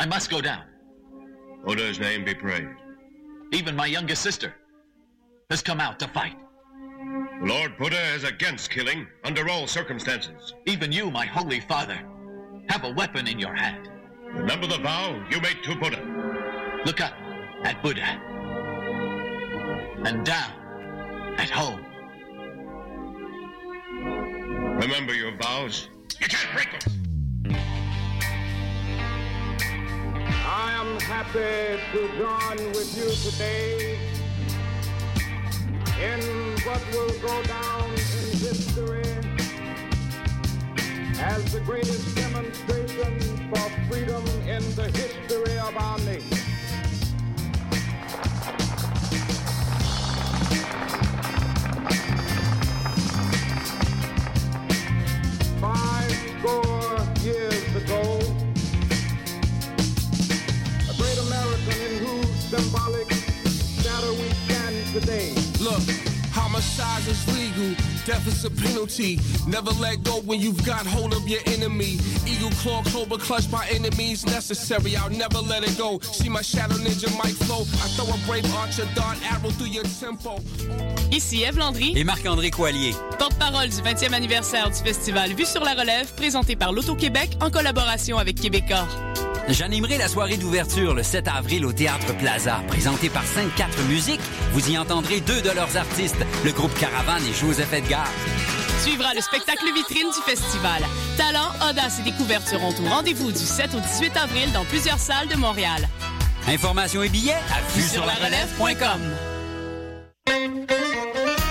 I must go down. Buddha's name be praised. Even my youngest sister has come out to fight. Lord Buddha is against killing under all circumstances. Even you, my holy father, have a weapon in your hand. Remember the vow you made to Buddha. Look up at Buddha and down at home. Remember your vows. You can't break them. I am happy to join with you today in what will go down in history as the greatest demonstration for freedom in the history of our nation. Today. Look, homicide is legal, death is a penalty. Never let go when you've got hold of your enemy. Eagle claw, cobra clutch by enemies necessary. I'll never let it go. See my shadow ninja mic flow. I throw a brave archer dart arrow through your tempo. Ici Eve Landry et Marc-André Coallier. Porte-parole du 20e anniversaire du festival Vue sur la relève, présenté par l'Auto-Québec en collaboration avec Québecor. J'animerai la soirée d'ouverture le 7 avril au Théâtre Plaza, présentée par 5-4 Musiques. Vous y entendrez deux de leurs artistes, le groupe Caravane et Joseph Edgar. Suivra le spectacle vitrine du festival. Talent, audace et découverte seront au rendez-vous du 7 au 18 avril dans plusieurs salles de Montréal. Informations et billets à vue.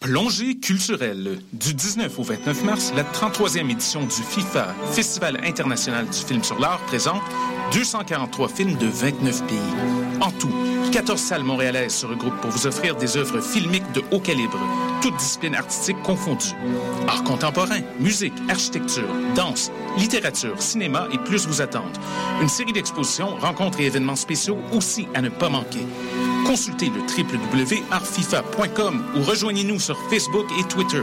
Plongée culturelle. Du 19 au 29 mars, la 33e édition du FIFA, Festival international du film sur l'art, présente 243 films de 29 pays. En tout, 14 salles montréalaises se regroupent pour vous offrir des œuvres filmiques de haut calibre, toutes disciplines artistiques confondues. Art contemporain, musique, architecture, danse, littérature, cinéma et plus vous attendent. Une série d'expositions, rencontres et événements spéciaux aussi à ne pas manquer. Consultez le www.artfifa.com ou rejoignez-nous sur Facebook et Twitter.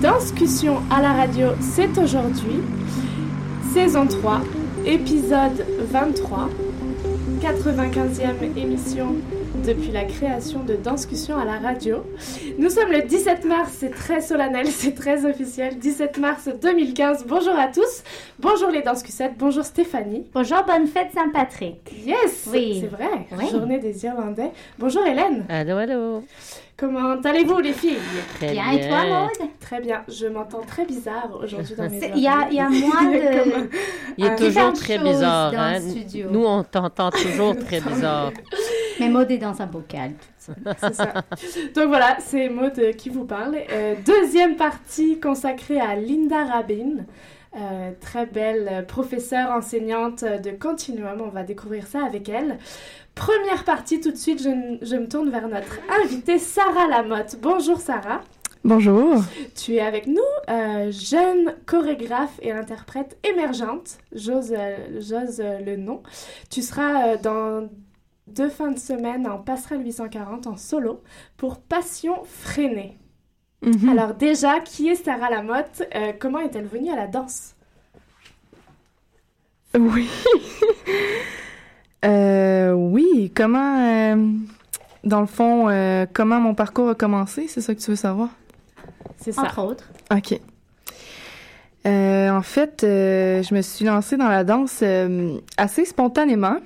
Discussion à la radio, c'est aujourd'hui. Saison 3, épisode 23. 95e émission depuis la création de Danscussion à la radio. Nous sommes le 17 mars, c'est très solennel, c'est très officiel. 17 mars 2015. Bonjour à tous. Bonjour les Danscussettes. Bonjour Stéphanie. Bonjour, bonne fête Saint-Patrick. Yes, Oui. c'est vrai. Oui. Journée des Irlandais. Bonjour Hélène. Allô, allô. Comment allez-vous les filles? Très Bien, et toi. Maude Très bien. Je m'entends très bizarre aujourd'hui dans mes il y a- il y a moins de- Comme, Il est euh, toujours très bizarre. dans hein. le studio. Nous, on t'entend toujours très bizarre. Mais Maud est dans un bocal. C'est ça. Donc voilà, c'est Maud euh, qui vous parle. Euh, deuxième partie consacrée à Linda Rabin. Euh, très belle professeure enseignante de Continuum, on va découvrir ça avec elle. Première partie, tout de suite, je, je me tourne vers notre invitée Sarah Lamotte. Bonjour Sarah. Bonjour. Tu es avec nous, euh, jeune chorégraphe et interprète émergente, j'ose j'ose, euh, le nom. Tu seras euh, dans deux fins de semaine en passerelle 840 en solo pour Passion freinée. Mhm. Alors déjà, qui est Sarah Lamotte? Euh, Comment est-elle venue à la danse? Oui. Euh, oui, comment, euh, dans le fond, euh, comment mon parcours a commencé, c'est ça que tu veux savoir? C'est ça. Entre autres. OK. Euh, en fait, euh, je me suis lancée dans la danse euh, assez spontanément.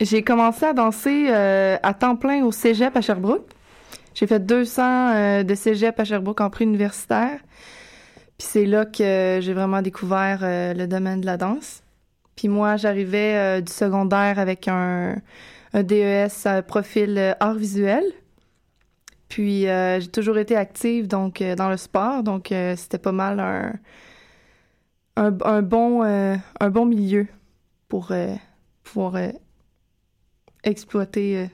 J'ai commencé à danser euh, à temps plein au cégep à Sherbrooke. J'ai fait 200 euh, de cégep à Sherbrooke en prix universitaire. Puis c'est là que j'ai vraiment découvert euh, le domaine de la danse. Puis moi, j'arrivais du secondaire avec un, DES à profil art visuel. Puis j'ai toujours été active donc dans le sport, donc c'était pas mal un, un, un bon, un bon milieu pour pouvoir exploiter euh,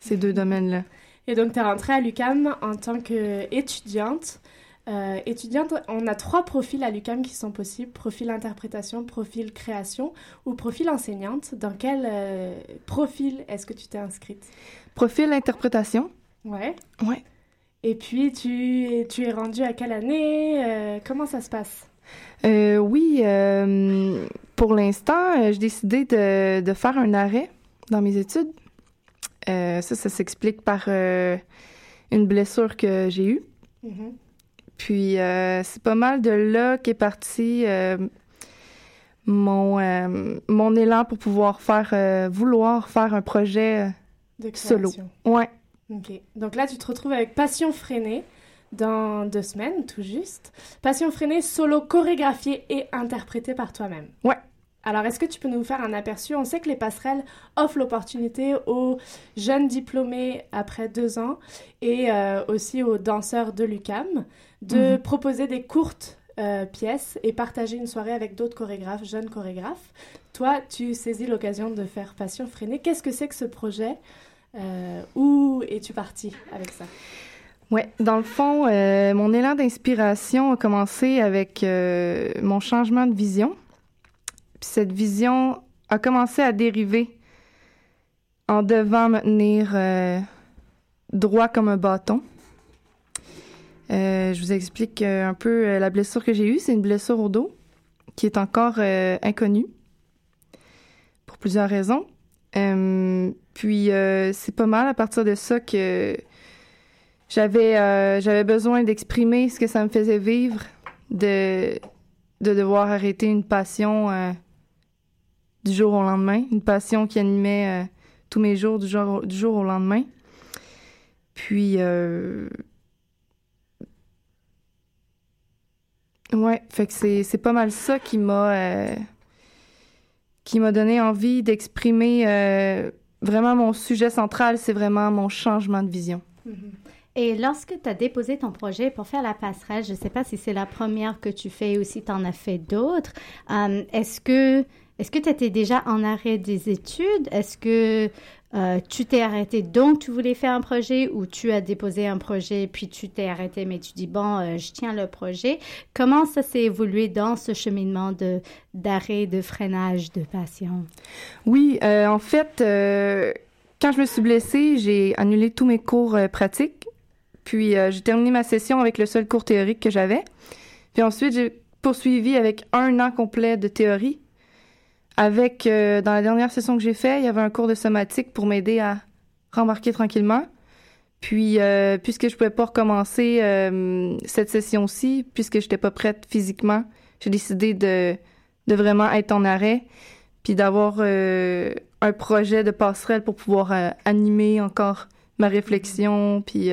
ces deux domaines-là. Et donc, tu es rentrée à l'UCAM en tant qu'étudiante. Euh, étudiante, on a trois profils à l'UCAM qui sont possibles profil interprétation, profil création ou profil enseignante. Dans quel euh, profil est-ce que tu t'es inscrite? Profil interprétation. Ouais. Ouais. Et puis, tu, tu es rendue à quelle année? Euh, Comment ça se passe? Oui, pour l'instant, j'ai décidé de, de faire un arrêt dans mes études. Euh, ça, ça s'explique par euh, une blessure que j'ai eue. Mhm. Puis euh, c'est pas mal de là qu'est parti mon, mon élan pour pouvoir faire, vouloir faire un projet De solo. Ouais. Ok. Donc là, tu te retrouves avec Passion freinée dans deux semaines, tout juste. Passion freinée, solo chorégraphié et interprété par toi-même. Ouais. Alors, est-ce que tu peux nous faire un aperçu? On sait que les passerelles offrent l'opportunité aux jeunes diplômés après deux ans et euh, aussi aux danseurs de l'UCAM de Mhm. proposer des courtes euh, pièces et partager une soirée avec d'autres chorégraphes, jeunes chorégraphes. Toi, tu saisis l'occasion de faire Passion freinée. Qu'est-ce que c'est que ce projet Euh, Où es-tu parti avec ça? Ouais, dans le fond, mon élan d'inspiration a commencé avec mon changement de vision. Puis cette vision a commencé à dériver en devant me tenir euh, droit comme un bâton. Euh, je vous explique euh, un peu la blessure que j'ai eue. C'est une blessure au dos qui est encore inconnue pour plusieurs raisons. Puis c'est pas mal à partir de ça que j'avais j'avais besoin d'exprimer ce que ça me faisait vivre, de de devoir arrêter une passion du jour au lendemain, une passion qui animait euh, tous mes jours du jour, du jour au lendemain. Puis euh, ouais, fait que c'est pas mal ça qui m'a euh, qui m'a donné envie d'exprimer euh, vraiment mon sujet central, c'est vraiment mon changement de vision. Et lorsque tu as déposé ton projet pour faire la passerelle, je ne sais pas si c'est la première que tu fais ou si tu en as fait d'autres, est-ce que est-ce que tu étais déjà en arrêt des études? Est-ce que euh, tu t'es arrêté donc tu voulais faire un projet ou tu as déposé un projet puis tu t'es arrêté mais tu dis bon, euh, je tiens le projet? Comment ça s'est évolué dans ce cheminement de d'arrêt, de freinage, de passion? Oui, euh, en fait, quand je me suis blessée, j'ai annulé tous mes cours pratiques. Puis j'ai terminé ma session avec le seul cours théorique que j'avais. Puis ensuite, j'ai poursuivi avec un an complet de théorie. Avec, euh, dans la dernière session que j'ai fait, il y avait un cours de somatique pour m'aider à rembarquer tranquillement. Puis, euh, puisque je pouvais pas recommencer euh, cette session-ci, puisque j'étais pas prête physiquement, j'ai décidé de, de vraiment être en arrêt, puis d'avoir un projet de passerelle pour pouvoir animer encore ma réflexion, puis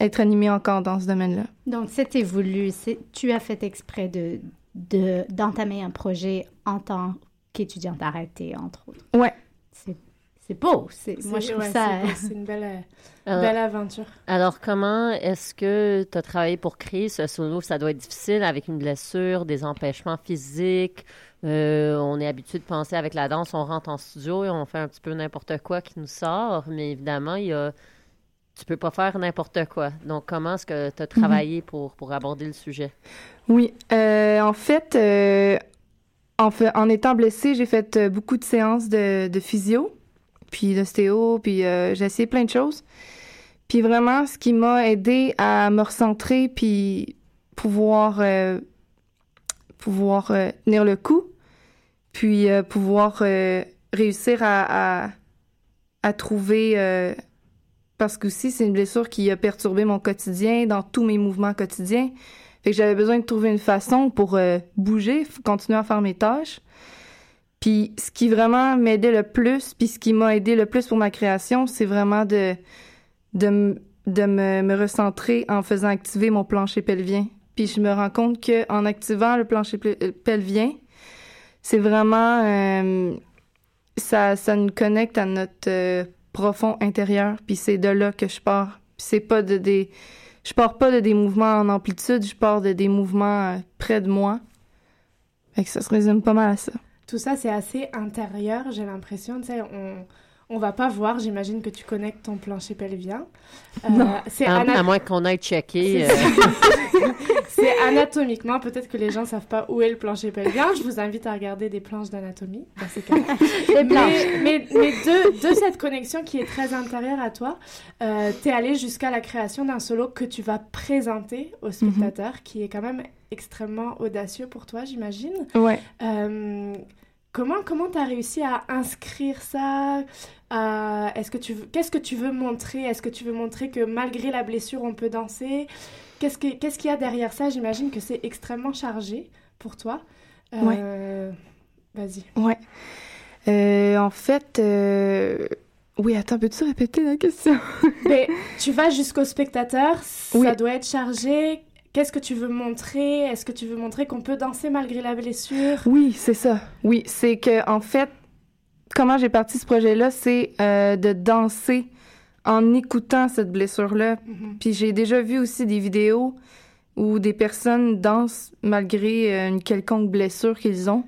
être animée encore dans ce domaine-là. Donc, c'était voulu. Tu as fait exprès de, de, d'entamer un projet en tant qu'étudiante arrêtée, entre autres. Ouais. C'est, c'est beau. C'est, moi, je C'est- trouve ouais, ça... c'est une belle, Alors- belle aventure. Alors, comment est-ce que tu as travaillé pour créer ce solo? Ça doit être difficile avec une blessure, des empêchements physiques. Euh, on est habitué de penser avec la danse, on rentre en studio et on fait un petit peu n'importe quoi qui nous sort. Mais évidemment, il y a tu peux pas faire n'importe quoi. Donc, comment est-ce que tu as travaillé pour, pour aborder le sujet? Oui, euh, en fait, euh, en, fait, en étant blessée, j'ai fait euh, beaucoup de séances de, de physio, puis d'ostéo, puis euh, j'ai essayé plein de choses. Puis vraiment, ce qui m'a aidé à me recentrer, puis pouvoir, euh, pouvoir tenir le coup, puis pouvoir réussir à, à, à trouver... parce que aussi, c'est une blessure qui a perturbé mon quotidien, dans tous mes mouvements quotidiens. Fait j'avais besoin de trouver une façon pour euh, bouger, continuer à faire mes tâches. Puis ce qui vraiment m'aidait le plus, puis ce qui m'a aidé le plus pour ma création, c'est vraiment de, de, de me, me recentrer en faisant activer mon plancher pelvien. Puis je me rends compte que en activant le plancher euh, pelvien, c'est vraiment euh, ça, ça nous connecte à notre euh, profond intérieur. Puis c'est de là que je pars. Puis c'est pas de des je pars pas de des mouvements en amplitude, je pars de des mouvements euh, près de moi. Fait que ça se résume pas mal à ça. Tout ça, c'est assez intérieur, j'ai l'impression. Tu sais, on va pas voir, j'imagine que tu connectes ton plancher pelvien. Euh, Non. c'est À, ana- à moins qu'on aille checker. C'est euh, C'est anatomiquement, peut-être que les gens savent pas où est le plancher pelvien. Je vous invite à regarder des planches d'anatomie dans ces cas. Mais, mais, mais de, de cette connexion qui est très intérieure à toi, euh, tu es allé jusqu'à la création d'un solo que tu vas présenter aux spectateurs, qui est quand même extrêmement audacieux pour toi, j'imagine. Ouais. Euh, comment comment tu as réussi à inscrire ça Est-ce que tu qu'est-ce que tu veux montrer? Est-ce que tu veux montrer que malgré la blessure, on peut danser? Qu'est-ce que- qu'est-ce qu'il y a derrière ça? J'imagine que c'est extrêmement chargé pour toi. Euh, Vas-y. Ouais. Euh, en fait, euh... oui, attends, peux-tu répéter la question? Mais tu vas jusqu'au spectateur, ça Oui. doit être chargé. Qu'est-ce que tu veux montrer? Est-ce que tu veux montrer qu'on peut danser malgré la blessure? Oui, c'est ça. Oui, c'est que en fait, comment j'ai parti ce projet-là, c'est euh, de danser en écoutant cette blessure-là. Mhm. Puis j'ai déjà vu aussi des vidéos où des personnes dansent malgré euh, une quelconque blessure qu'ils ont.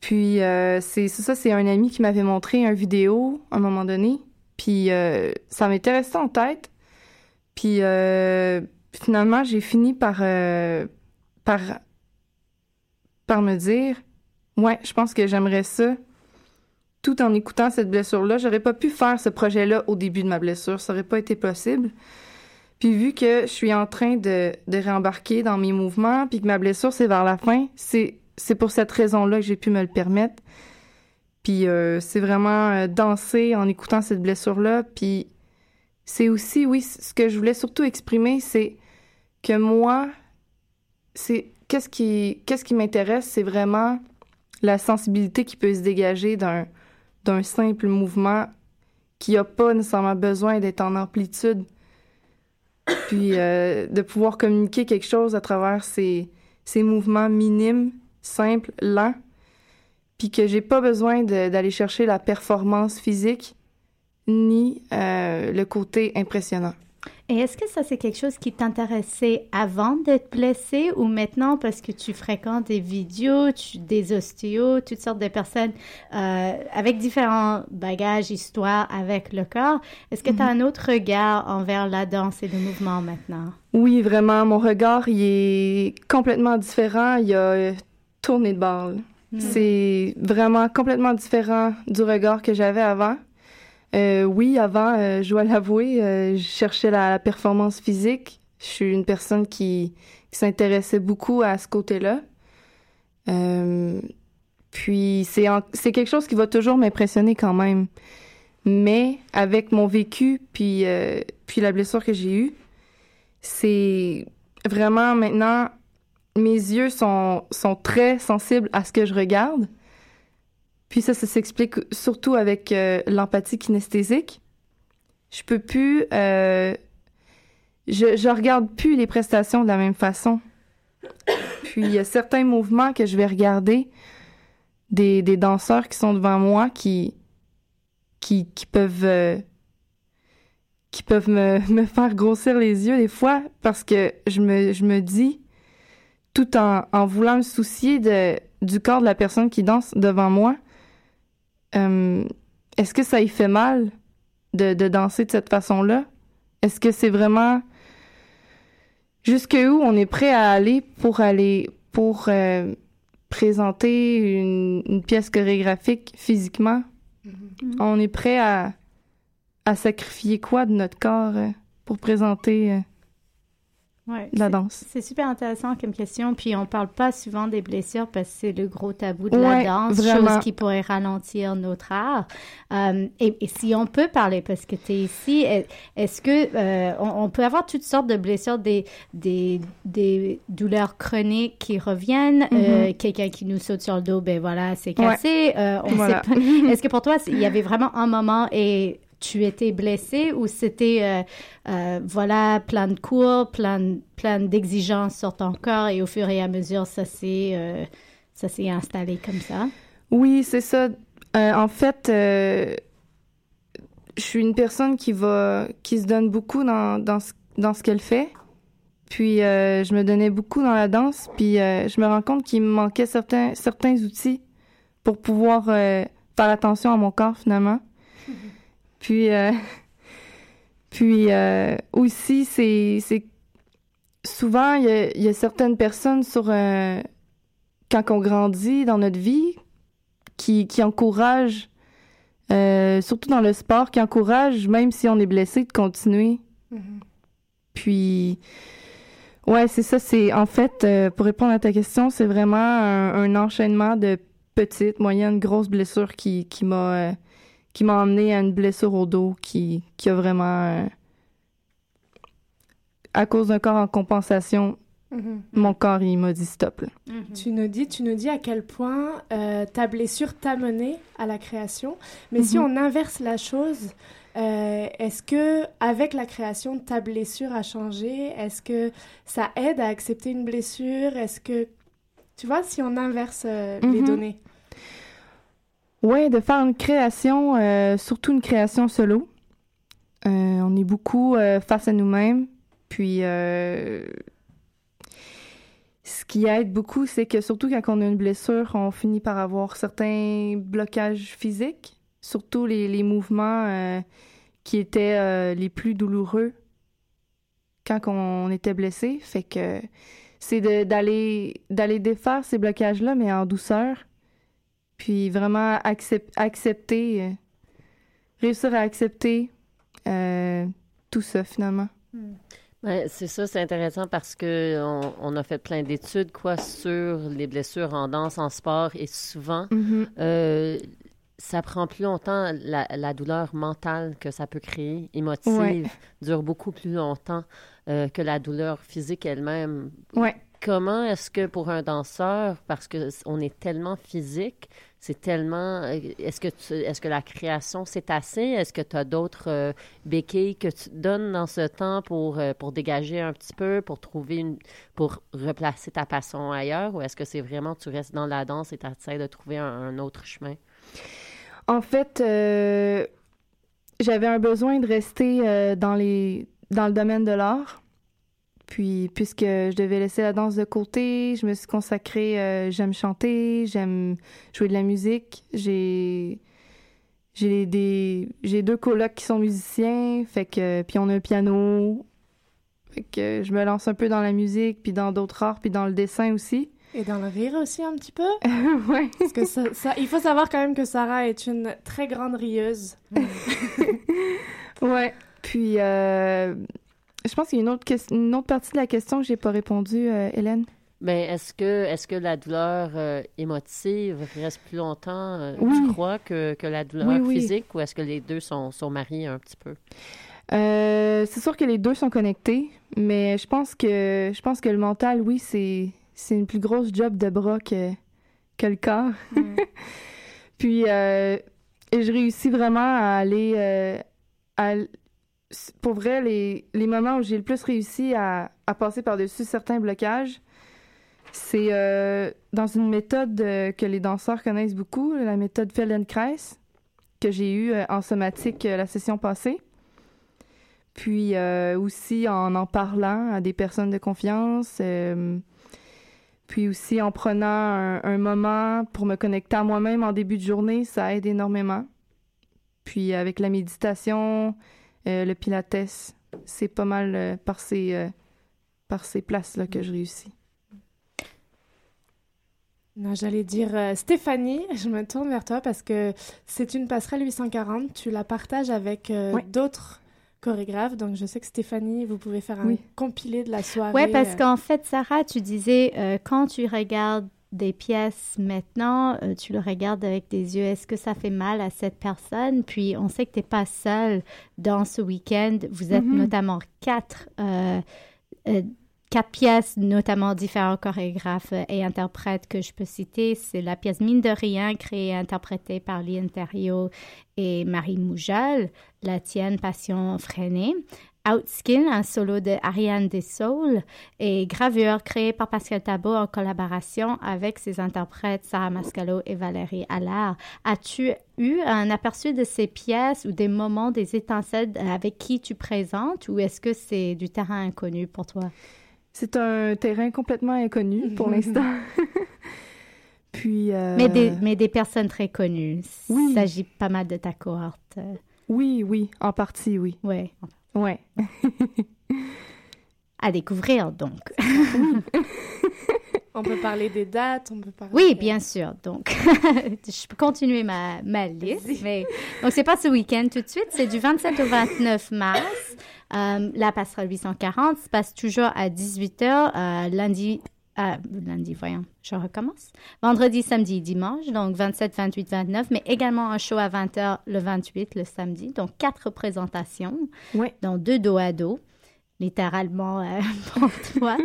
Puis euh, c'est ça, c'est un ami qui m'avait montré une vidéo à un moment donné. Puis euh, ça m'était resté en tête. Puis euh, finalement, j'ai fini par, euh, par, par me dire, ouais, je pense que j'aimerais ça. Tout en écoutant cette blessure-là, j'aurais pas pu faire ce projet-là au début de ma blessure. Ça aurait pas été possible. Puis vu que je suis en train de, de réembarquer dans mes mouvements, puis que ma blessure, c'est vers la fin, c'est, pour cette raison-là que j'ai pu me le permettre. Puis euh, c'est vraiment euh, danser en écoutant cette blessure-là. Puis c'est aussi, oui, ce que je voulais surtout exprimer, c'est que moi, c'est qu'est-ce qui, m'intéresse, c'est vraiment la sensibilité qui peut se dégager d'un, simple mouvement qui n'a pas nécessairement besoin d'être en amplitude. Puis euh, de pouvoir communiquer quelque chose à travers ces, mouvements minimes, simples, lents, puis que j'ai pas besoin d'aller chercher la performance physique ni euh, le côté impressionnant. Et est-ce que ça, c'est quelque chose qui t'intéressait avant d'être blessé ou maintenant parce que tu fréquentes des vidéos, tu- des ostéos, toutes sortes de personnes euh, avec différents bagages, histoires avec le corps? Est-ce que tu as un autre regard envers la danse et le mouvement maintenant? Oui, vraiment, mon regard, il est complètement différent. Il a euh, tourné de là. Mm. C'est vraiment complètement différent du regard que j'avais avant. Euh, oui, avant, euh, je dois l'avouer, euh, je cherchais la, performance physique. Je suis une personne qui, s'intéressait beaucoup à ce côté-là. Puis c'est quelque chose qui va toujours m'impressionner quand même. Mais avec mon vécu, puis, puis la blessure que j'ai eue, c'est vraiment maintenant, mes yeux sont, sont très sensibles à ce que je regarde. Puis ça, ça s'explique surtout avec euh, l'empathie kinesthésique. Je peux plus... euh, je, regarde plus les prestations de la même façon. Puis il y a certains mouvements que je vais regarder des, des danseurs qui sont devant moi qui, qui, qui peuvent... euh, qui peuvent me, me faire grossir les yeux des fois parce que je me, je me dis, tout en, en voulant me soucier de, du corps de la personne qui danse devant moi, euh, est-ce que ça y fait mal de, de danser de cette façon-là? est-ce que c'est vraiment jusqu'où on est prêt à aller pour aller pour euh, présenter une, une pièce chorégraphique physiquement? Mm-hmm. On est prêt à, à sacrifier quoi de notre corps euh, pour présenter Ouais, la danse? C'est super intéressant comme question. Puis on parle pas souvent des blessures parce que c'est le gros tabou de Ouais, la danse, vraiment. chose qui pourrait ralentir notre art. Euh, et, et si on peut parler, parce que tu es ici, est- est-ce que euh, on, on peut avoir toutes sortes de blessures, des, des, des douleurs chroniques qui reviennent, euh, Mhm. quelqu'un qui nous saute sur le dos, ben voilà, c'est Ouais. cassé. euh, Voilà. Est-ce que pour toi, il y avait vraiment un moment et tu étais blessé ou c'était euh, euh, voilà plein de cours, plein, plein d'exigences sur ton corps et au fur et à mesure ça s'est euh, ça s'est installé comme ça? Oui, c'est ça. En fait, je suis une personne qui va, qui se donne beaucoup dans, dans ce, dans ce qu'elle fait. Puis, je me donnais beaucoup dans la danse. Puis, je me rends compte qu'il me manquait certains, certains outils pour pouvoir faire attention à mon corps, finalement. Puis, euh, puis euh, aussi, c'est, c'est souvent, il y a, il y a certaines personnes sur, euh, quand on grandit dans notre vie, qui, qui encouragent, euh, surtout dans le sport, qui encouragent, même si on est blessé, de continuer. Puis, ouais, c'est ça. C'est en fait, euh, pour répondre à ta question, c'est vraiment un, un enchaînement de petites, moyennes, grosses blessures qui, qui m'a qui m'a emmené à une blessure au dos qui, qui a vraiment, euh, à cause d'un corps en compensation, Mhm. mon corps il m'a dit stop. là. Tu nous dis, tu nous dis à quel point euh, ta blessure t'a mené à la création. Mais si Mhm. on inverse la chose, euh, est-ce que avec la création, ta blessure a changé? Est-ce que ça aide à accepter une blessure? Est-ce que tu vois si on inverse euh, les données? Ouais, de faire une création, euh, surtout une création solo. Euh, on est beaucoup euh, face à nous-mêmes. Puis, ce qui aide beaucoup, c'est que surtout quand on a une blessure, on finit par avoir certains blocages physiques, surtout les, mouvements qui étaient les plus douloureux quand on était blessé. Fait que c'est d'aller d'aller défaire ces blocages-là, mais en douceur. Puis vraiment accep- accepter, euh, réussir à accepter euh, tout ça finalement. Ouais, c'est ça, c'est intéressant parce que on, on a fait plein d'études quoi sur les blessures en danse, en sport et souvent Mhm. euh, ça prend plus longtemps la, la douleur mentale que ça peut créer, émotive, Ouais. dure beaucoup plus longtemps euh, que la douleur physique elle-même. Ouais. Comment est-ce que pour un danseur, parce que on est tellement physique, c'est tellement. euh, Est-ce que est-ce que la création c'est assez? Est-ce que tu as d'autres euh, béquilles que tu donnes dans ce temps pour euh, pour dégager un petit peu, pour trouver une, pour replacer ta passion ailleurs, ou est-ce que c'est vraiment tu restes dans la danse et tu essaies de trouver un, autre chemin? En fait, j'avais un besoin de rester dans les dans le domaine de l'art. Puis, puisque je devais laisser la danse de côté, je me suis consacrée. euh, j'aime chanter, j'aime jouer de la musique. J'ai j'ai des j'ai deux colocs qui sont musiciens, fait que puis on a un piano. Fait que je me lance un peu dans la musique, puis dans d'autres arts, puis dans le dessin aussi. Et dans le rire aussi un petit peu? Ouais. Parce que ça, ça- il faut savoir quand même que Sarah est une très grande rieuse. Ouais. Puis, euh, je pense qu'il y a une autre, ques- une autre partie de la question que j'ai pas répondu, euh, Hélène. Mais est-ce que, est-ce que la douleur euh, émotive reste plus longtemps, euh, Oui. tu crois, que, que la douleur Oui, oui. physique, ou est-ce que les deux sont, sont mariés un petit peu? Euh, c'est sûr que les deux sont connectés, mais je pense que je pense que le mental, oui, c'est c'est une plus grosse job de bras que, que le corps. Puis, euh, et je réussis vraiment à aller euh, à, pour vrai, les, moments où j'ai le plus réussi à, passer par-dessus certains blocages, c'est euh, dans une méthode euh, que les danseurs connaissent beaucoup, la méthode Feldenkrais, que j'ai eue euh, en somatique la session passée. Puis aussi en en parlant à des personnes de confiance. puis aussi en prenant un moment pour me connecter à moi-même en début de journée, ça aide énormément. Puis avec la méditation, euh, le pilates c'est pas mal euh, par ces, euh, par ces places-là que je réussis. Non, j'allais dire euh, Stéphanie, je me tourne vers toi parce que c'est une passerelle 840. Tu la partages avec euh, d'autres chorégraphes. Donc, je sais que Stéphanie, vous pouvez faire un Oui. compilé de la soirée. Oui, parce euh, qu'en fait, Sarah, tu disais, euh, quand tu regardes des pièces maintenant, euh, tu le regardes avec des yeux, est-ce que ça fait mal à cette personne? Puis on sait que tu n'es pas seule dans ce week-end. Vous êtes Mhm. notamment quatre, euh, euh, quatre pièces, notamment différents chorégraphes et interprètes que je peux citer. C'est la pièce Mine de rien, créée et interprétée par Lynn Thériault et Marie Moujal, La tienne, Passion freinée. Outskin, un solo de Ariane Dessoul et Gravure, créé par Pascal Tabot en collaboration avec ses interprètes Sarah Mascalo et Valérie Allard. As-tu eu un aperçu de ces pièces ou des moments, des étincelles avec qui tu présentes ou est-ce que c'est du terrain inconnu pour toi? C'est un terrain complètement inconnu pour l'instant. Puis. euh, Mais, des, mais des personnes très connues. Il s'agit pas mal de ta cohorte. Oui, oui, en partie, oui. Oui. Ouais. À découvrir, donc. On peut parler des dates, on peut parler... Oui, bien sûr. Donc, je peux continuer ma, ma liste. Mais... Donc, c'est pas ce week-end tout de suite. C'est du 27 au 29 mars. Euh, la passerelle 840 se passe toujours à 18h, lundi. euh, lundi, voyons, je recommence. Vendredi, samedi, dimanche, donc 27, 28, 29, mais également un show à 20h le 28, le samedi. Donc, quatre représentations, dont deux dos à dos littéralement euh, pour toi.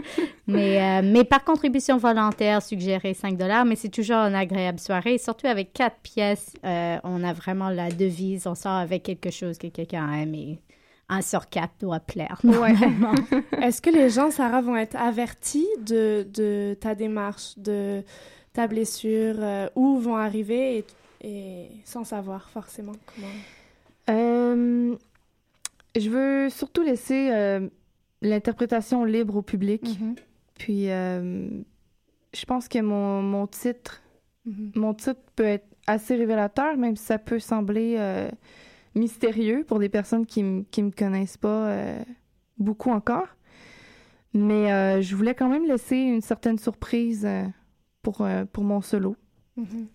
mais, euh, mais par contribution volontaire, suggéré 5 dollars, mais c'est toujours une agréable soirée. Surtout avec quatre pièces, euh, on a vraiment la devise, on sort avec quelque chose que quelqu'un aime et un sur quatre doit plaire. normalement. Est-ce que les gens, Sarah, vont être avertis de, de ta démarche, de ta blessure, euh, où vont arriver et, et sans savoir forcément comment... Euh, je veux surtout laisser euh, l'interprétation libre au public. Mhm. Puis, euh, je pense que mon, mon titre, Mhm. mon titre peut être assez révélateur, même si ça peut sembler euh, mystérieux pour des personnes qui ne me connaissent pas euh, beaucoup encore. Mais je voulais quand même laisser une certaine surprise pour, pour mon solo.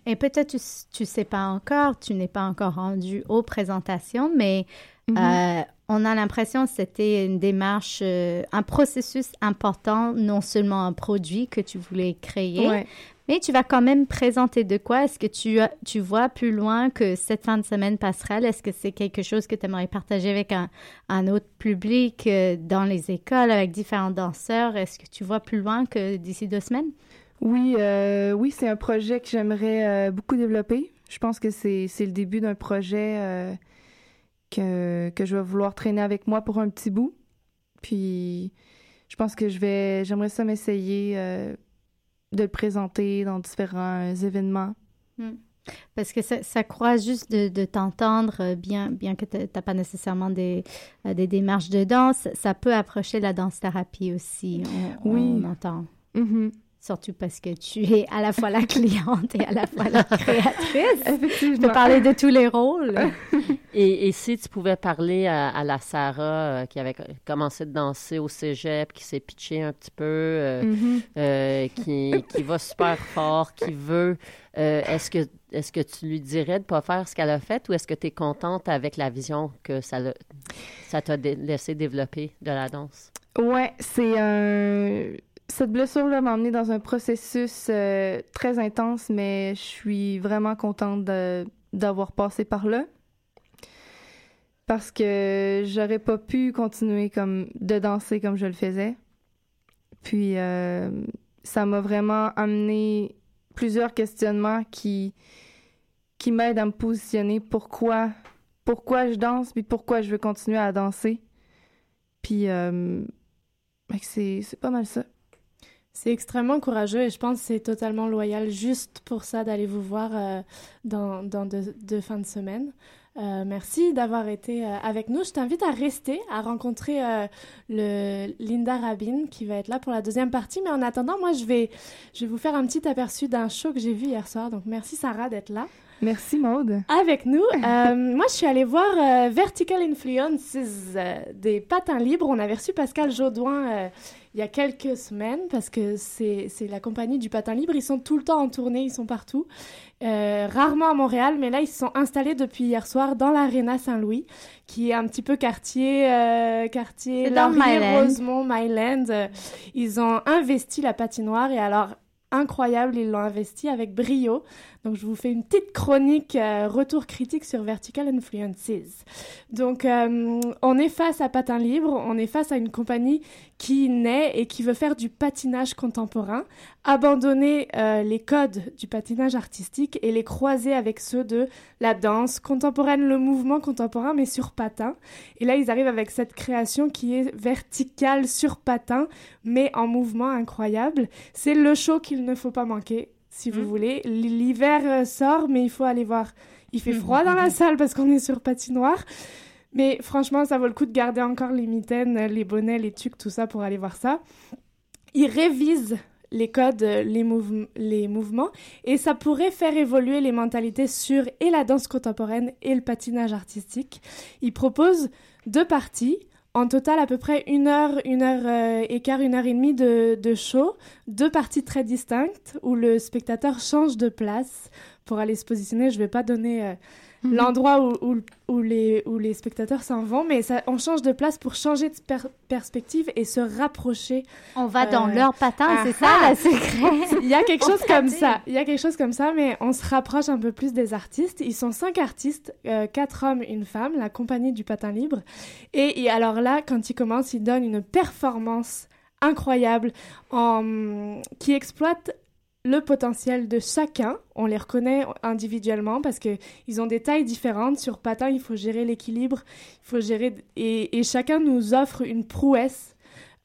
Et peut-être tu, tu sais pas encore, tu n'es pas encore rendu aux présentations, mais on a l'impression que c'était une démarche, euh, un processus important, non seulement un produit que tu voulais créer, Ouais. mais tu vas quand même présenter de quoi? Est-ce que tu, as- tu vois plus loin que cette fin de semaine passerelle? Est-ce que c'est quelque chose que tu aimerais partager avec un, un autre public euh, dans les écoles, avec différents danseurs? Est-ce que tu vois plus loin que d'ici deux semaines? Oui, euh, oui, c'est un projet que j'aimerais euh, beaucoup développer. Je pense que c'est c'est le début d'un projet euh, que, que je vais vouloir traîner avec moi pour un petit bout. Puis, je pense que je vais, j'aimerais ça m'essayer euh, de le présenter dans différents événements. Hmm. Parce que ça, ça croise juste de, de t'entendre, euh, bien, bien que tu n'as pas nécessairement des, euh, des démarches de danse, ça peut approcher la danse-thérapie aussi. On, Oui. on entend. Mhm. Surtout parce que tu es à la fois la cliente et à la fois la créatrice. Effectivement. Peux parler de tous les rôles. Et, et si tu pouvais parler à, à la Sarah euh, qui avait co- commencé de danser au cégep, qui s'est pitchée un petit peu, euh, Mhm. euh, qui, qui va super fort, qui veut, euh, est-ce que, est que tu lui dirais de ne pas faire ce qu'elle a fait ou est-ce que tu es contente avec la vision que ça l'a- ça t'a laissé développer de la danse? Ouais, c'est un. Cette blessure-là m'a emmenée dans un processus euh, très intense, mais je suis vraiment contente d'avoir passé par là. Parce que j'aurais pas pu continuer comme de danser comme je le faisais. Puis euh, ça m'a vraiment amené plusieurs questionnements qui, qui m'aident à me positionner. Pourquoi, pourquoi je danse, puis pourquoi je veux continuer à danser. Puis euh, c'est pas mal ça. C'est extrêmement courageux et je pense que c'est totalement loyal juste pour ça d'aller vous voir euh, dans, dans deux, deux fins de semaine. Euh, merci d'avoir été euh, avec nous. Je t'invite à rester, à rencontrer le Linda Rabin qui va être là pour la deuxième partie. Mais en attendant, moi, je vais, je vais vous faire un petit aperçu d'un show que j'ai vu hier soir. Donc, merci Sarah d'être là. Merci Maude. Avec nous. Euh, moi, je suis allée voir euh, Vertical Influences euh, des patins libres. On avait reçu Pascal Jaudoin il y a quelques semaines parce que c'est la compagnie du patin libre. Ils sont tout le temps en tournée, ils sont partout. rarement à Montréal, mais là, ils se sont installés depuis hier soir dans l'Arena Saint-Louis, qui est un petit peu quartier, quartier Laurier, Rosemont, Myland. Ils ont investi la patinoire et alors incroyable, ils l'ont investi avec brio. Donc je vous fais une petite chronique euh, retour critique sur Vertical Influences. Donc euh, on est face à Patin Libre, on est face à une compagnie qui naît et qui veut faire du patinage contemporain, abandonner euh, les codes du patinage artistique et les croiser avec ceux de la danse contemporaine, le mouvement contemporain mais sur patin. Et là ils arrivent avec cette création qui est verticale sur patin mais en mouvement incroyable. C'est le show qu'il ne faut pas manquer si vous mmh. voulez. L'hiver euh, sort, mais il faut aller voir. Il fait mmh. froid dans la salle parce qu'on est sur patinoire. Mais franchement, ça vaut le coup de garder encore les mitaines, les bonnets, les tucs, tout ça pour aller voir ça. Ils révisent les codes, les, les mouvements, et ça pourrait faire évoluer les mentalités sur et la danse contemporaine et le patinage artistique. Ils proposent deux parties. En total, à peu près une heure, une heure euh, et quart, une heure et demie de, de, show, deux parties très distinctes où le spectateur change de place pour aller se positionner. Je ne vais pas donner Mhm. l'endroit où, où, les, où les spectateurs s'en vont, mais ça, on change de place pour changer de perspective et se rapprocher. On va dans euh, leur patin, c'est ça la secret Il y a quelque chose comme ça, il y a quelque chose comme ça, mais on se rapproche un peu plus des artistes. Ils sont cinq artistes, euh, quatre hommes, une femme, la compagnie du patin libre. Et, et alors là, quand ils commencent, ils donnent une performance incroyable en, qui exploite le potentiel de chacun. On les reconnaît individuellement parce qu'ils ont des tailles différentes. Sur patin, il faut gérer l'équilibre, il faut gérer et, chacun nous offre une prouesse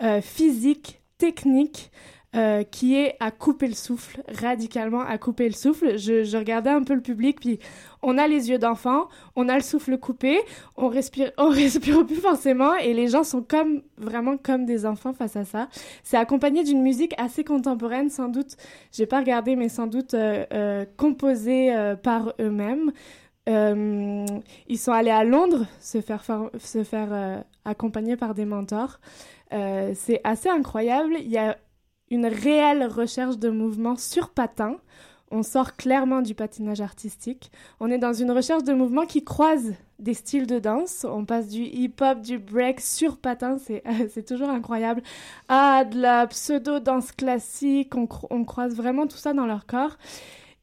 euh, physique, technique, euh, qui est à couper le souffle, radicalement à couper le souffle. Je, regardais un peu le public, puis on a les yeux d'enfant, on a le souffle coupé, on respire, on respire plus forcément, et les gens sont comme vraiment comme des enfants face à ça. C'est accompagné d'une musique assez contemporaine, sans doute. J'ai pas regardé, mais sans doute euh, euh, composée par eux-mêmes. ils sont allés à Londres se faire, se faire accompagner par des mentors. c'est assez incroyable. Il y a une réelle recherche de mouvement sur patin. On sort clairement du patinage artistique. On est dans une recherche de mouvement qui croise des styles de danse. On passe du hip-hop, du break sur patin, c'est toujours incroyable, à de la pseudo-danse classique. On croise vraiment tout ça dans leur corps.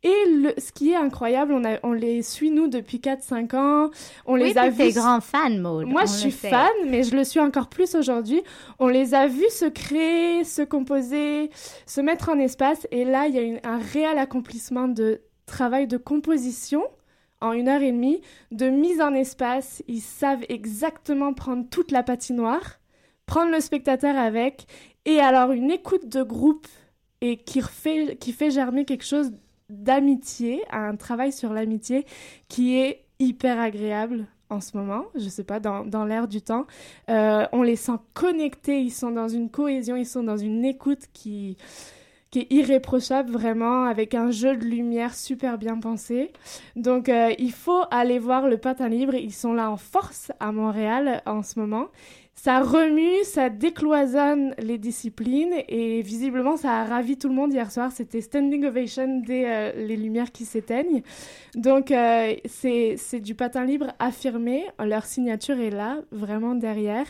Et le, ce qui est incroyable, on, a, on les suit nous depuis 4-5 ans. On oui, les a vus. grand fan, Maud. Moi, je suis fan, mais je le suis encore plus aujourd'hui. On les a vus se créer, se composer, se mettre en espace. Et là, il y a un réel accomplissement de travail de composition en une heure et demie, de mise en espace. Ils savent exactement prendre toute la patinoire, prendre le spectateur avec, et alors une écoute de groupe et qui, refait, qui fait germer quelque chose d'amitié, un travail sur l'amitié qui est hyper agréable en ce moment, je sais pas, dans, dans l'air du temps. Euh, on les sent connectés, ils sont dans une cohésion, ils sont dans une écoute qui, qui est irréprochable vraiment, avec un jeu de lumière super bien pensé. Donc euh, il faut aller voir le patin libre, ils sont là en force à Montréal en ce moment ça remue, ça décloisonne les disciplines et visiblement ça a ravi tout le monde hier soir. C'était standing ovation dès euh, les lumières qui s'éteignent. Donc euh, c'est du patin libre affirmé. Leur signature est là, vraiment derrière.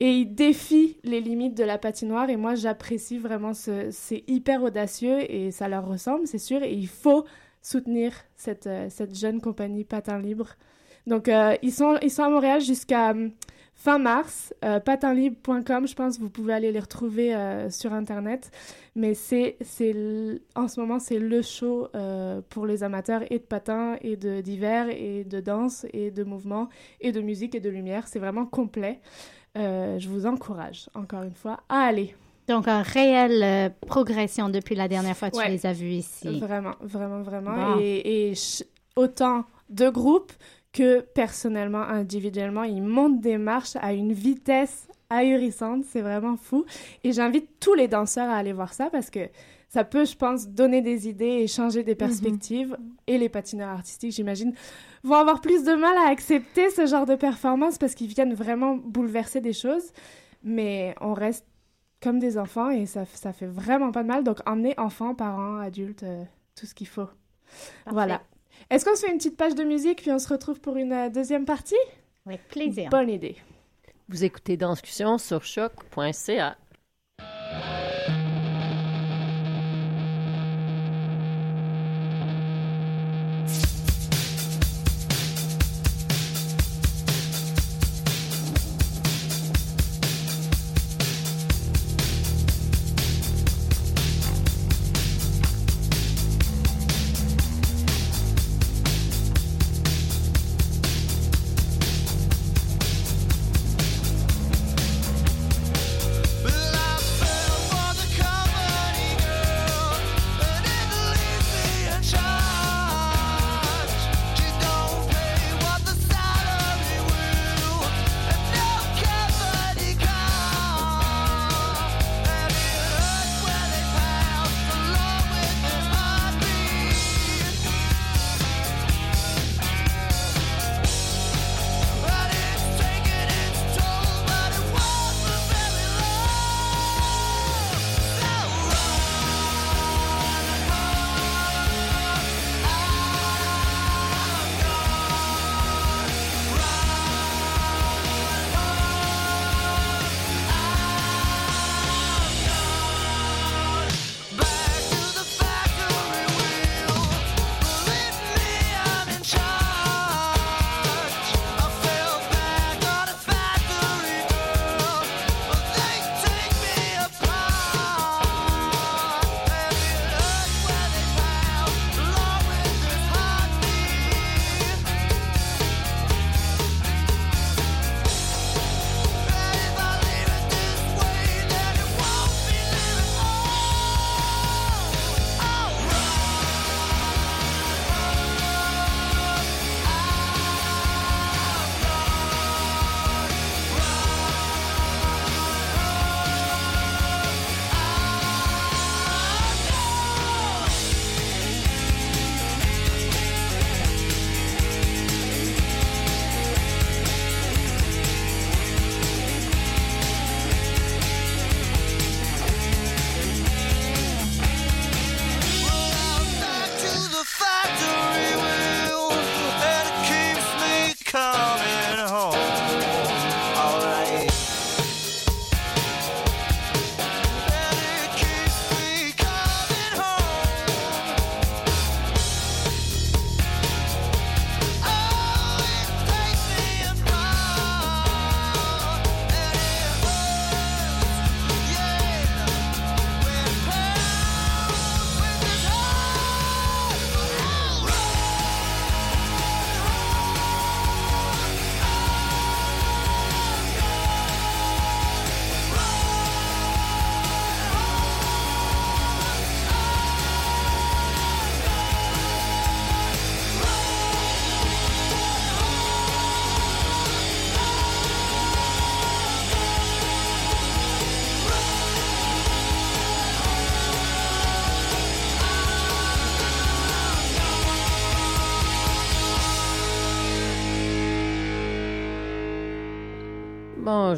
Et ils défient les limites de la patinoire et moi j'apprécie vraiment ce... C'est hyper audacieux et ça leur ressemble, c'est sûr. Et il faut soutenir cette, euh, cette jeune compagnie patin libre. Donc ils, sont, ils sont à Montréal jusqu'à fin mars. Euh, patinlibre.com, je pense, vous pouvez aller les retrouver euh, sur Internet. Mais c'est, c'est en ce moment, c'est le show euh, pour les amateurs et de patins, et de d'hiver, et de danse, et de mouvement, et de musique, et de lumière. C'est vraiment complet. je vous encourage, encore une fois, à aller. Donc, une réelle progression depuis la dernière fois que tu les as vus ici. Vraiment, vraiment, vraiment. Et, et autant de groupes que personnellement, individuellement, ils montent des marches à une vitesse ahurissante, c'est vraiment fou. Et j'invite tous les danseurs à aller voir ça parce que ça peut, je pense, donner des idées et changer des perspectives. Et les patineurs artistiques, j'imagine, vont avoir plus de mal à accepter ce genre de performance parce qu'ils viennent vraiment bouleverser des choses. Mais on reste comme des enfants et ça, ça fait vraiment pas de mal. Donc, emmener enfants, parents, adultes, euh, tout ce qu'il faut. Voilà. Est-ce qu'on se fait une petite page de musique puis on se retrouve pour une euh, deuxième partie? Avec plaisir. Bonne idée. Vous écoutez Danscussion sur choc.ca.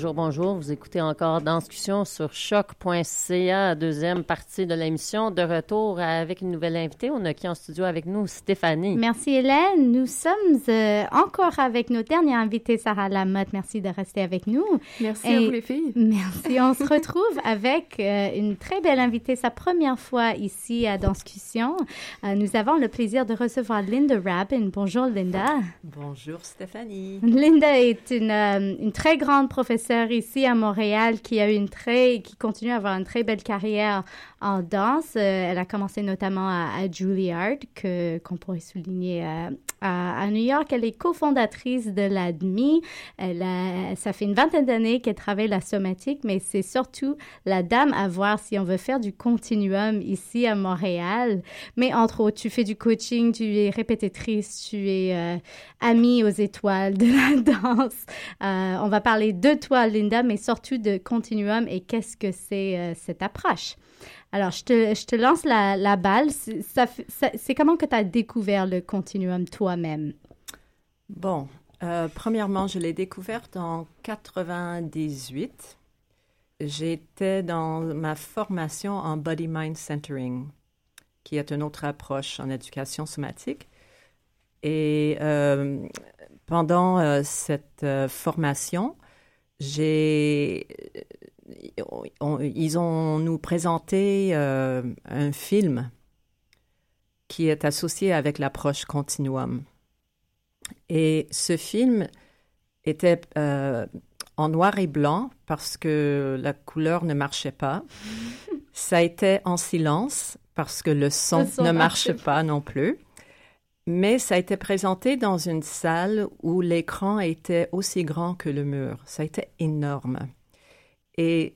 Bonjour, bonjour. Vous écoutez encore Danscussion sur choc.ca, deuxième partie de l'émission. De retour avec une nouvelle invitée. On a qui en studio avec nous? Stéphanie. Merci Hélène. Nous sommes euh, encore avec nos dernières invités, Sarah Lamotte. Merci de rester avec nous. Merci à vous les filles. Merci. On se retrouve avec euh, une très belle invitée, sa première fois ici à Danscussion. Euh, nous avons le plaisir de recevoir Linda Rabin. Bonjour Linda. Bonjour Stéphanie. Linda est une, une très grande professeure ici à Montréal qui a une très, qui continue à avoir une très belle carrière en danse. Euh, elle a commencé notamment à, Juilliard, que qu'on pourrait souligner euh, à, New York. Elle est cofondatrice de l'ADMI. Ça fait une vingtaine d'années qu'elle travaille la somatique, mais c'est surtout la dame à voir si on veut faire du continuum ici à Montréal. Mais entre autres, tu fais du coaching, tu es répétitrice, tu es euh, amie aux étoiles de la danse. on va parler de toi, Linda, mais surtout de continuum et qu'est-ce que c'est cette approche? Alors, je te, lance la, balle. C'est comment que tu as découvert le continuum toi-même? Bon, euh, premièrement, je l'ai découverte en 98. J'étais dans ma formation en Body Mind Centering, qui est une autre approche en éducation somatique. Et euh, pendant euh, cette euh, formation, j'ai, on- ils ont nous présenté euh, un film qui est associé avec l'approche continuum. Et ce film était euh, en noir et blanc parce que la couleur ne marchait pas. Ça a été en silence parce que le son, Le son ne marchait marche pas non plus. Mais ça a été présenté dans une salle où l'écran était aussi grand que le mur. Ça a été énorme. Et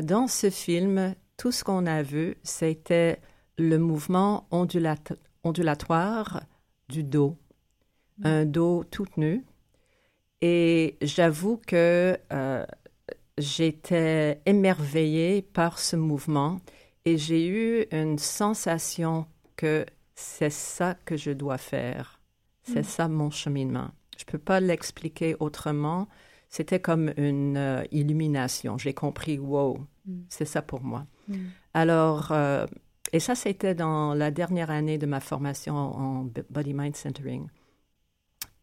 dans ce film, tout ce qu'on a vu, c'était le mouvement ondulat- ondulatoire du dos. Un dos tout nu. Et j'avoue que euh, j'étais émerveillée par ce mouvement et j'ai eu une sensation que c'est ça que je dois faire. C'est Mm. ça mon cheminement. Je peux pas l'expliquer autrement. C'était comme une euh, illumination. J'ai compris, wow, Mm. c'est ça pour moi. Mm. Alors, euh, et ça, c'était dans la dernière année de ma formation en Body Mind Centering.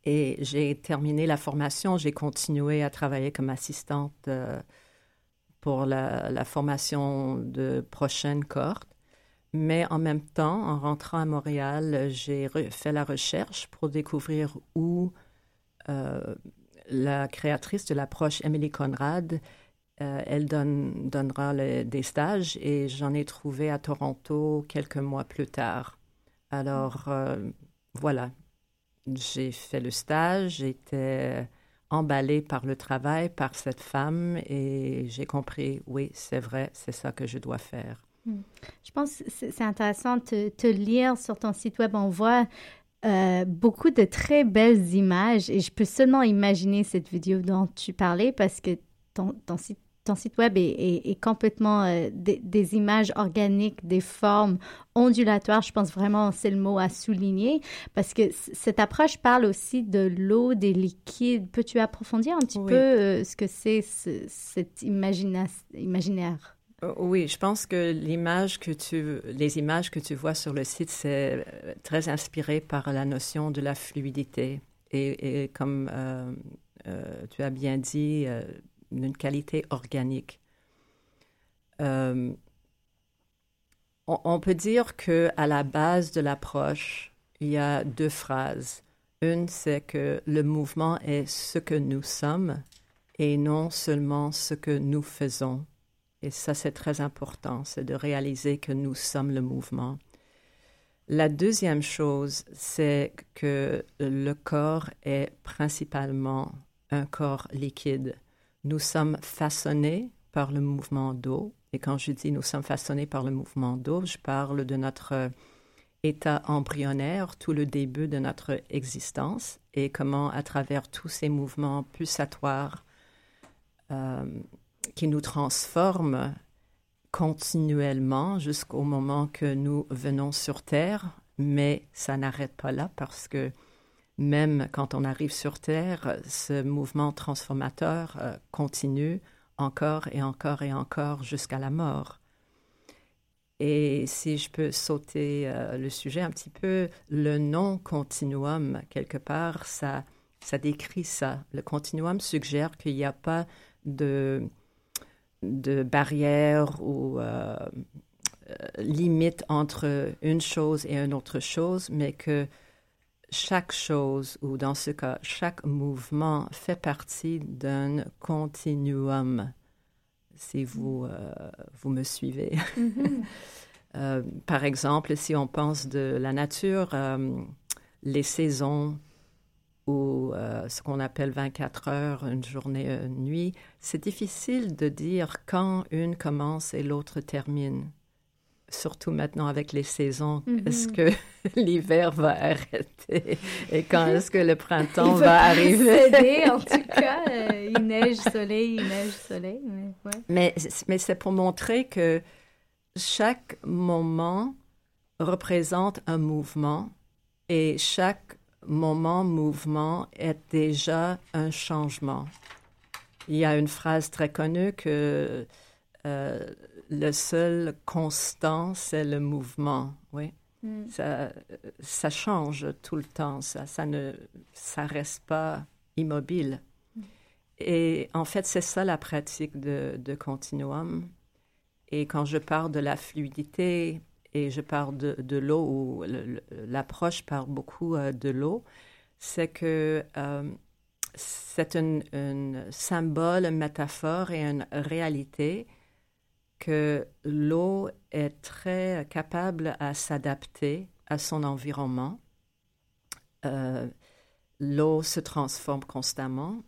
Et j'ai terminé la formation, j'ai continué à travailler comme assistante euh, pour la, la formation de prochaine cohorte. Mais en même temps, en rentrant à Montréal, j'ai fait la recherche pour découvrir où euh, la créatrice de l'approche, Emily Conrad, euh, elle donne, donnera des stages et j'en ai trouvé à Toronto quelques mois plus tard. Alors, euh, voilà, j'ai fait le stage, j'étais emballée par le travail, par cette femme et j'ai compris, oui, c'est vrai, c'est ça que je dois faire. Je pense que c'est intéressant de te, te lire sur ton site web. On voit euh, beaucoup de très belles images et je peux seulement imaginer cette vidéo dont tu parlais parce que ton, ton site, ton site web est, est- est complètement euh, des, des images organiques, des formes ondulatoires. Je pense vraiment c'est le mot à souligner parce que cette approche parle aussi de l'eau, des liquides. Peux-tu approfondir un petit Oui. peu euh, ce que c'est ce- cet imagina- imaginaire? Euh, Oui, je pense que tu, les images que tu vois sur le site, c'est euh, très inspiré par la notion de la fluidité et, comme euh, tu as bien dit, d'une qualité organique. On, on peut dire que à la base de l'approche, il y a deux phrases. Une, c'est que le mouvement est ce que nous sommes et non seulement ce que nous faisons. Et ça, c'est très important, c'est de réaliser que nous sommes le mouvement. La deuxième chose, c'est que le corps est principalement un corps liquide. Nous sommes façonnés par le mouvement d'eau. Et quand je dis nous sommes façonnés par le mouvement d'eau, je parle de notre état embryonnaire, tout le début de notre existence et comment, à travers tous ces mouvements pulsatoires qui nous transforment continuellement jusqu'au moment que nous venons sur Terre, mais ça n'arrête pas là parce que même quand on arrive sur Terre, ce mouvement transformateur euh, continue encore et encore et encore jusqu'à la mort. Et si je peux sauter euh, le sujet un petit peu, le nom continuum, quelque part, ça, ça décrit ça. Le continuum suggère qu'il n'y a pas de, de barrière ou euh, euh, limite entre une chose et une autre chose, mais que chaque chose, ou dans ce cas, chaque mouvement fait partie d'un continuum, si vous, euh, vous me suivez. Euh, par exemple, si on pense de la nature, les saisons ou euh, ce qu'on appelle 24 heures, une journée, une nuit, c'est difficile de dire quand une commence et l'autre termine. Surtout maintenant avec les saisons, Mhm. est-ce que l'hiver va arrêter? Et quand est-ce que le printemps Il va arriver? céder, en tout cas. Euh, il neige, soleil, il neige, soleil. Mais, ouais. Mais, mais c'est pour montrer que chaque moment représente un mouvement et chaque moment mouvement est déjà un changement. Il y a une phrase très connue que euh, le seul constant, c'est le mouvement. Oui. Mm. Ça, ça change tout le temps. Ça, ça ne ça reste pas immobile. Mm. Et en fait, c'est ça la pratique de, de continuum. Et quand je parle de la fluidité et je parle de, l'eau, ou l'approche parle beaucoup euh, de l'eau, c'est que euh, c'est un, symbole, une métaphore et une réalité que l'eau est très capable à s'adapter à son environnement. Euh, l'eau se transforme constamment.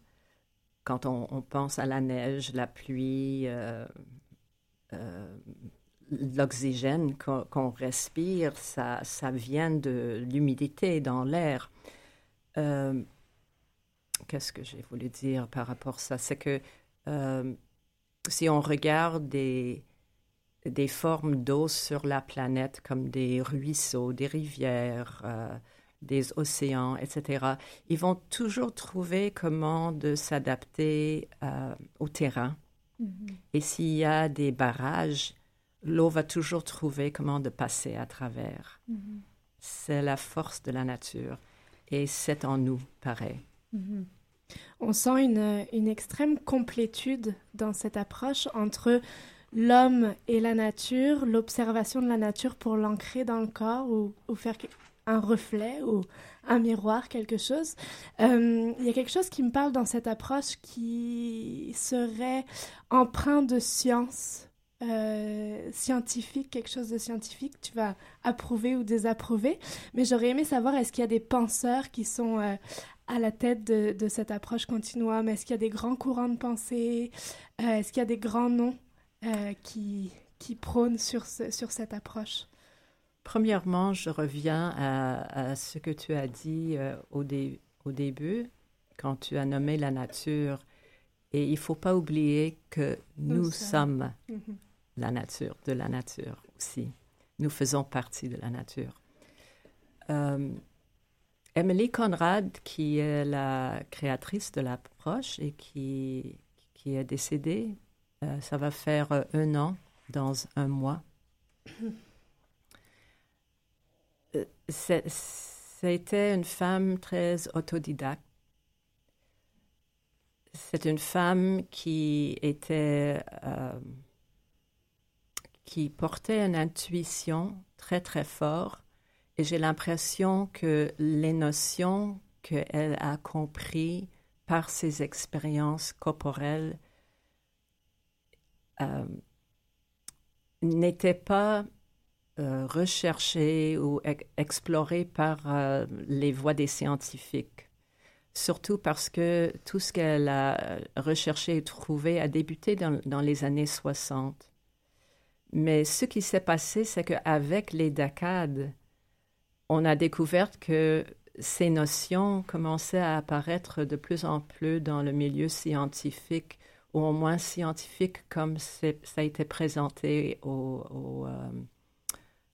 Quand on, pense à la neige, la pluie, l'oxygène qu'on respire, ça, ça, vient de l'humidité dans l'air. Qu'est-ce que j'ai voulu dire par rapport à ça? C'est que si on regarde des, des formes d'eau sur la planète comme des ruisseaux, des rivières, euh, des océans, etc., ils vont toujours trouver comment de s'adapter euh, au terrain. Mm-hmm. Et s'il y a des barrages, l'eau va toujours trouver comment de passer à travers. Mm-hmm. C'est la force de la nature. Et c'est en nous, pareil. Mm-hmm. On sent une, une, extrême complétude dans cette approche entre l'homme et la nature, l'observation de la nature pour l'ancrer dans le corps ou, faire un reflet ou un miroir, quelque chose. Euh, il y a quelque chose qui me parle dans cette approche qui serait empreint de science. Euh, scientifique, quelque chose de scientifique, tu vas approuver ou désapprouver. Mais j'aurais aimé savoir, est-ce qu'il y a des penseurs qui sont euh, à la tête de, cette approche continuum Est-ce qu'il y a des grands courants de pensée? Est-ce qu'il y a des grands noms euh, qui, qui prône sur, sur cette approche? Premièrement, je reviens à, ce que tu as dit euh, au, au début, quand tu as nommé la nature. Et il ne faut pas oublier que nous, sommes mhm. La nature, de la nature aussi. Nous faisons partie de la nature. Euh, Emily Conrad, qui est la créatrice de l'approche et qui, qui est décédée euh, ça va faire un an dans un mois. Euh, C'était une femme très autodidacte. C'est une femme qui était, qui portait une intuition très très forte, et j'ai l'impression que les notions qu'elle a comprises par ses expériences corporelles euh, n'était pas euh, recherché ou exploré par euh, les voies des scientifiques. Surtout parce que tout ce qu'elle a recherché et trouvé a débuté dans les années 60. Mais ce qui s'est passé, c'est qu'avec les décades, on a découvert que ces notions commençaient à apparaître de plus en plus dans le milieu scientifique ou au moins scientifique comme ça a été présenté au, euh,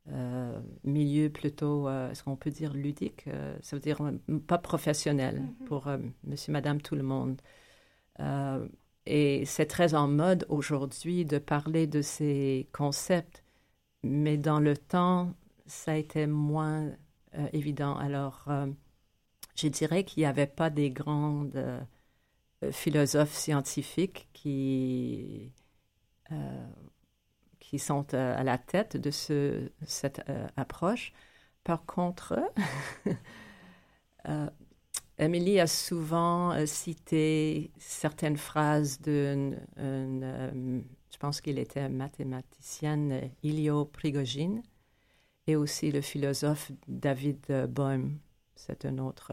euh, milieu plutôt, euh, est-ce qu'on peut dire ludique, ça veut dire pas professionnel mm-hmm. pour monsieur, madame, tout le monde. Et c'est très en mode aujourd'hui de parler de ces concepts, mais dans le temps, ça a été moins évident. Alors, je dirais qu'il n'y avait pas des grandes euh, philosophes scientifiques qui, euh, qui sont euh, à, la tête de ce, cette approche. Par contre, Emily a souvent cité certaines phrases d'une, je pense qu'il était mathématicienne, Ilio Prigogine, et aussi le philosophe David Bohm, c'est un autre.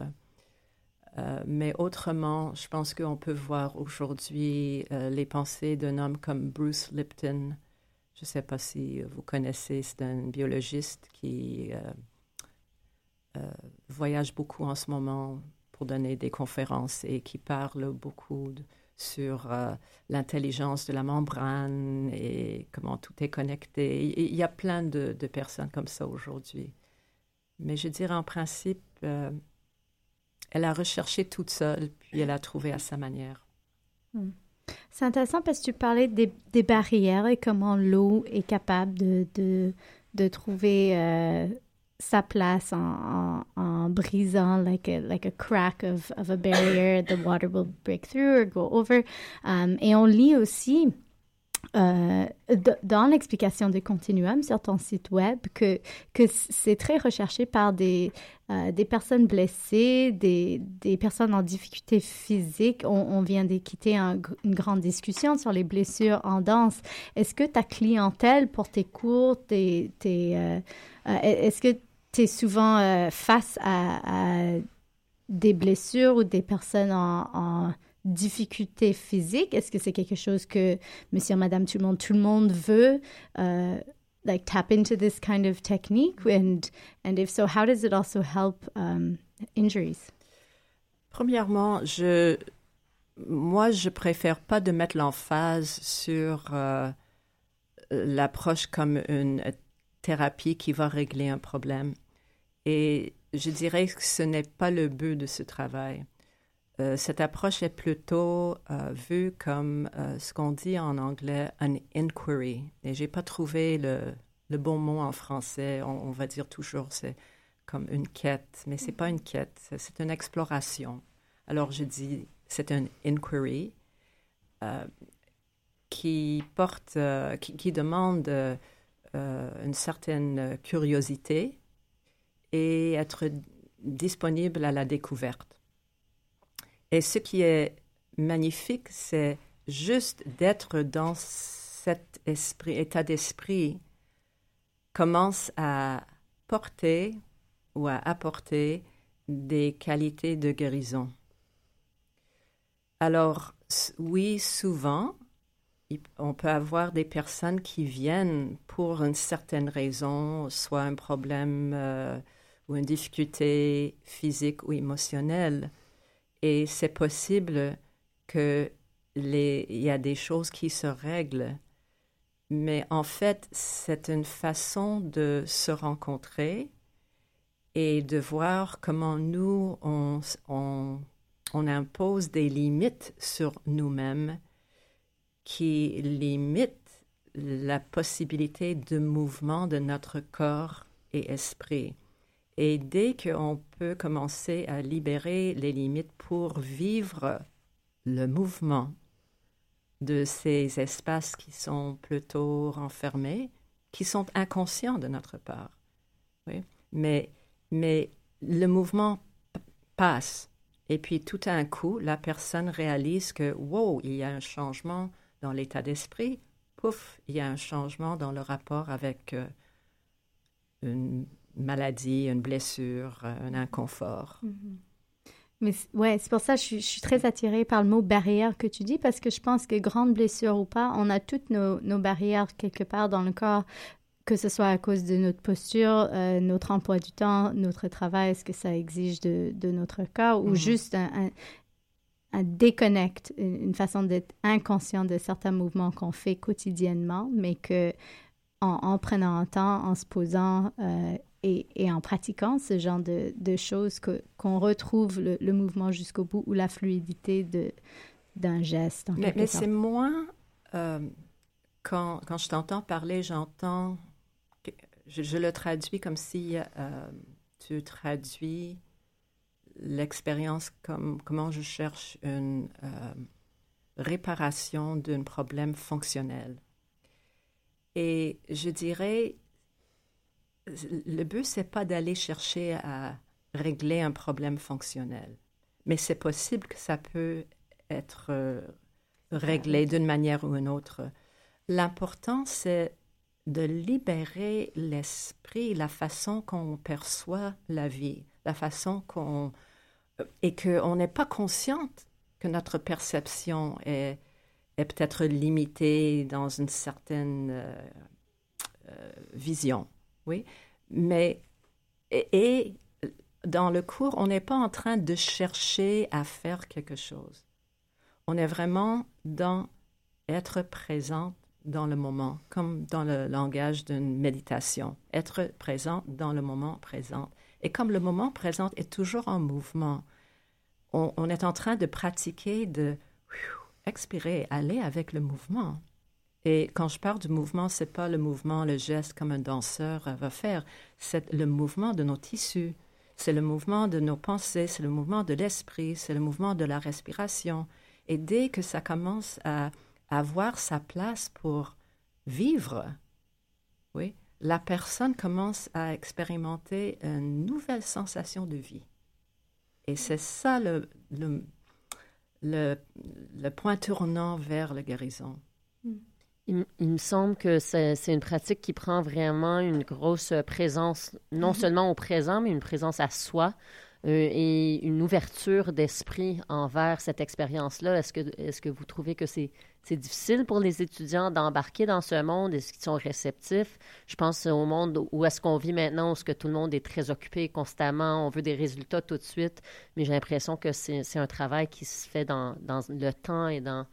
Euh, mais autrement, je pense qu'on peut voir aujourd'hui euh, les pensées d'un homme comme Bruce Lipton. Je ne sais pas si vous connaissez, c'est un biologiste qui euh, voyage beaucoup en ce moment donner des conférences et qui parle beaucoup sur euh, l'intelligence de la membrane et comment tout est connecté. Il y a plein de, personnes comme ça aujourd'hui. Mais je dirais en principe, euh, elle a recherché toute seule, puis elle a trouvé à sa manière. Hmm. C'est intéressant parce que tu parlais des, barrières et comment l'eau est capable de, de, de trouver euh, sa place en, brisant like a, like a crack of, of a barrier, the water will break through or go over. Um, et on lit aussi euh, dans l'explication de Continuum sur ton site web que, que c'est très recherché par des, euh, des personnes blessées, des, des, personnes en difficulté physique. On, vient de quitter une grande discussion sur les blessures en danse. Est-ce que ta clientèle pour tes cours, tes euh, est-ce que tu es souvent euh, face à, des blessures ou des personnes en, difficulté physique? Est-ce que c'est quelque chose que monsieur, madame, tout le monde, veut uh, like tap into this kind of technique? And, and if so, how does it also help um, injuries? Premièrement, je, moi, je préfère pas de mettre l'emphase sur euh, l'approche comme une thérapie qui va régler un problème. Et je dirais que ce n'est pas le but de ce travail. Euh, cette approche est plutôt euh, vue comme euh, ce qu'on dit en anglais un inquiry. Et j'ai pas trouvé le, bon mot en français. On, va dire toujours c'est comme une quête, mais c'est pas une quête, c'est une exploration. Alors je dis c'est un inquiry qui porte, qui, demande une certaine curiosité et être disponible à la découverte. Et ce qui est magnifique, c'est juste d'être dans cet esprit, état d'esprit commence à porter ou à apporter des qualités de guérison. Alors, oui, souvent, on peut avoir des personnes qui viennent pour une certaine raison, soit un problème euh, ou une difficulté physique ou émotionnelle. Et c'est possible qu'il y a des choses qui se règlent. Mais en fait, c'est une façon de se rencontrer et de voir comment nous, on, on, on impose des limites sur nous-mêmes qui limitent la possibilité de mouvement de notre corps et esprit. Et dès qu'on peut commencer à libérer les limites pour vivre le mouvement de ces espaces qui sont plutôt renfermés, qui sont inconscients de notre part. Mais, mais le mouvement passe. Et puis tout à un coup, la personne réalise que, wow, il y a un changement dans l'état d'esprit. Pouf, il y a un changement dans le rapport avec euh, une maladie, une blessure, euh, un inconfort. Mm-hmm. Mais ouais, c'est pour ça que je suis, très attirée par le mot barrière que tu dis, parce que je pense que grande blessure ou pas, on a toutes nos, barrières quelque part dans le corps, que ce soit à cause de notre posture, euh, notre emploi du temps, notre travail, ce que ça exige de, notre corps, ou mm-hmm. juste un, un, déconnect, une, façon d'être inconscient de certains mouvements qu'on fait quotidiennement, mais que en, prenant un temps, en se posant euh, et, en pratiquant ce genre de, choses qu'on retrouve le, mouvement jusqu'au bout ou la fluidité d'un geste. mais, c'est moins euh, quand, quand, je t'entends parler, j'entends, je, le traduis comme si euh, tu traduis l'expérience comme comment je cherche une euh, réparation d'un problème fonctionnel. Et je dirais, le but, c'est pas d'aller chercher à régler un problème fonctionnel, mais c'est possible que ça peut être euh, réglé d'une manière ou d'une autre. L'important, c'est de libérer l'esprit, la façon qu'on perçoit la vie, la façon qu'on... Euh, et qu'on n'est pas consciente que notre perception est, est peut-être limitée dans une certaine euh, vision. Oui, mais et, dans le cours, on n'est pas en train de chercher à faire quelque chose. On est vraiment dans être présent dans le moment, comme dans le langage d'une méditation. Être présent dans le moment présent. Et comme le moment présent est toujours en mouvement, on, est en train de pratiquer, de expirer, aller avec le mouvement. Et quand je parle du mouvement, c'est pas le mouvement, le geste comme un danseur va faire, c'est le mouvement de nos tissus, c'est le mouvement de nos pensées, c'est le mouvement de l'esprit, c'est le mouvement de la respiration. Et dès que ça commence à avoir sa place pour vivre, oui, la personne commence à expérimenter une nouvelle sensation de vie. Et c'est ça le, le, point tournant vers la guérison. Il, me semble que c'est une pratique qui prend vraiment une grosse présence, non mm-hmm. seulement au présent, mais une présence à soi. Euh, et une ouverture d'esprit envers cette expérience-là. Est-ce que, est que vous trouvez que c'est difficile pour les étudiants d'embarquer dans ce monde? Est-ce qu'ils sont réceptifs? Je pense au monde où est-ce qu'on vit maintenant, où est-ce que tout le monde est très occupé constamment, on veut des résultats tout de suite, mais j'ai l'impression que c'est un travail qui se fait dans, dans le temps et dans,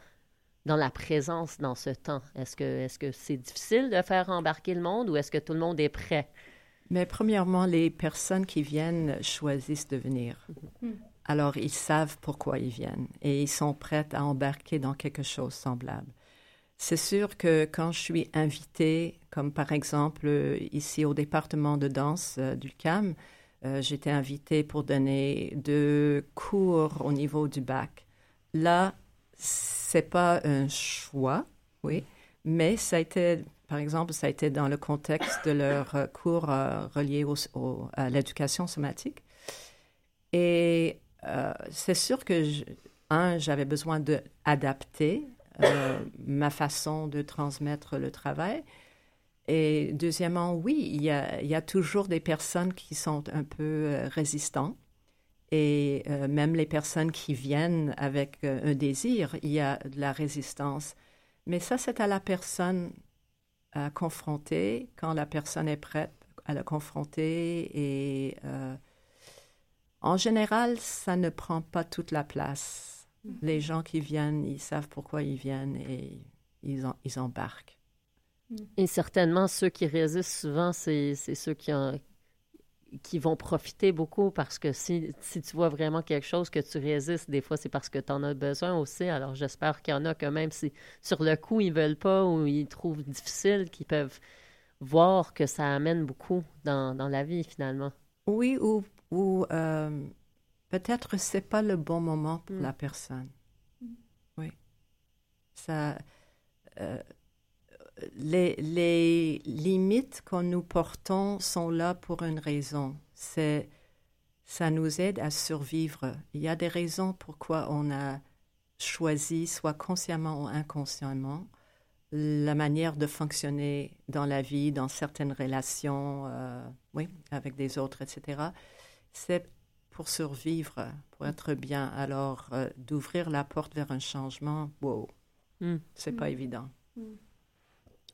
dans la présence dans ce temps? Est-ce que est-ce que c'est difficile de faire embarquer le monde ou est-ce que tout le monde est prêt? Mais premièrement, les personnes qui viennent choisissent de venir. Mm-hmm. Alors, ils savent pourquoi ils viennent et ils sont prêts à embarquer dans quelque chose semblable. C'est sûr que quand je suis invitée, comme par exemple euh, ici au département de danse euh, du CAM, euh, j'étais invitée pour donner deux cours au niveau du bac. Là, c'est pas un choix, oui, mais ça a été par exemple, ça a été dans le contexte de leur euh, cours euh, reliés à l'éducation somatique. Et euh, c'est sûr que, un, j'avais besoin d'adapter ma façon de transmettre le travail. Et deuxièmement, oui, il y a, il y a toujours des personnes qui sont un peu résistantes. Et même les personnes qui viennent avec un désir, il y a de la résistance. Mais ça, c'est à la personne à confronter quand la personne est prête à la confronter et euh, en général, ça ne prend pas toute la place. Mm-hmm. Les gens qui viennent, ils savent pourquoi ils viennent et ils, ils embarquent. Et certainement, ceux qui résistent souvent, c'est ceux qui, ont, qui vont profiter beaucoup parce que si, si, tu vois vraiment quelque chose que tu résistes, des fois c'est parce que tu en as besoin aussi. Alors j'espère qu'il y en a que même si sur le coup ils veulent pas ou ils trouvent difficile, qu'ils peuvent voir que ça amène beaucoup dans, dans la vie finalement. Oui, ou, ou euh, peut-être c'est pas le bon moment pour mm. la personne. Oui. Ça. Euh, les, les limites que nous portons sont là pour une raison. C'est ça nous aide à survivre. Il y a des raisons pourquoi on a choisi, soit consciemment ou inconsciemment, la manière de fonctionner dans la vie, dans certaines relations, euh, oui, avec des autres, etc. C'est pour survivre, pour être bien. Alors, euh, d'ouvrir la porte vers un changement, wow, mm. c'est pas mm. évident. Mm.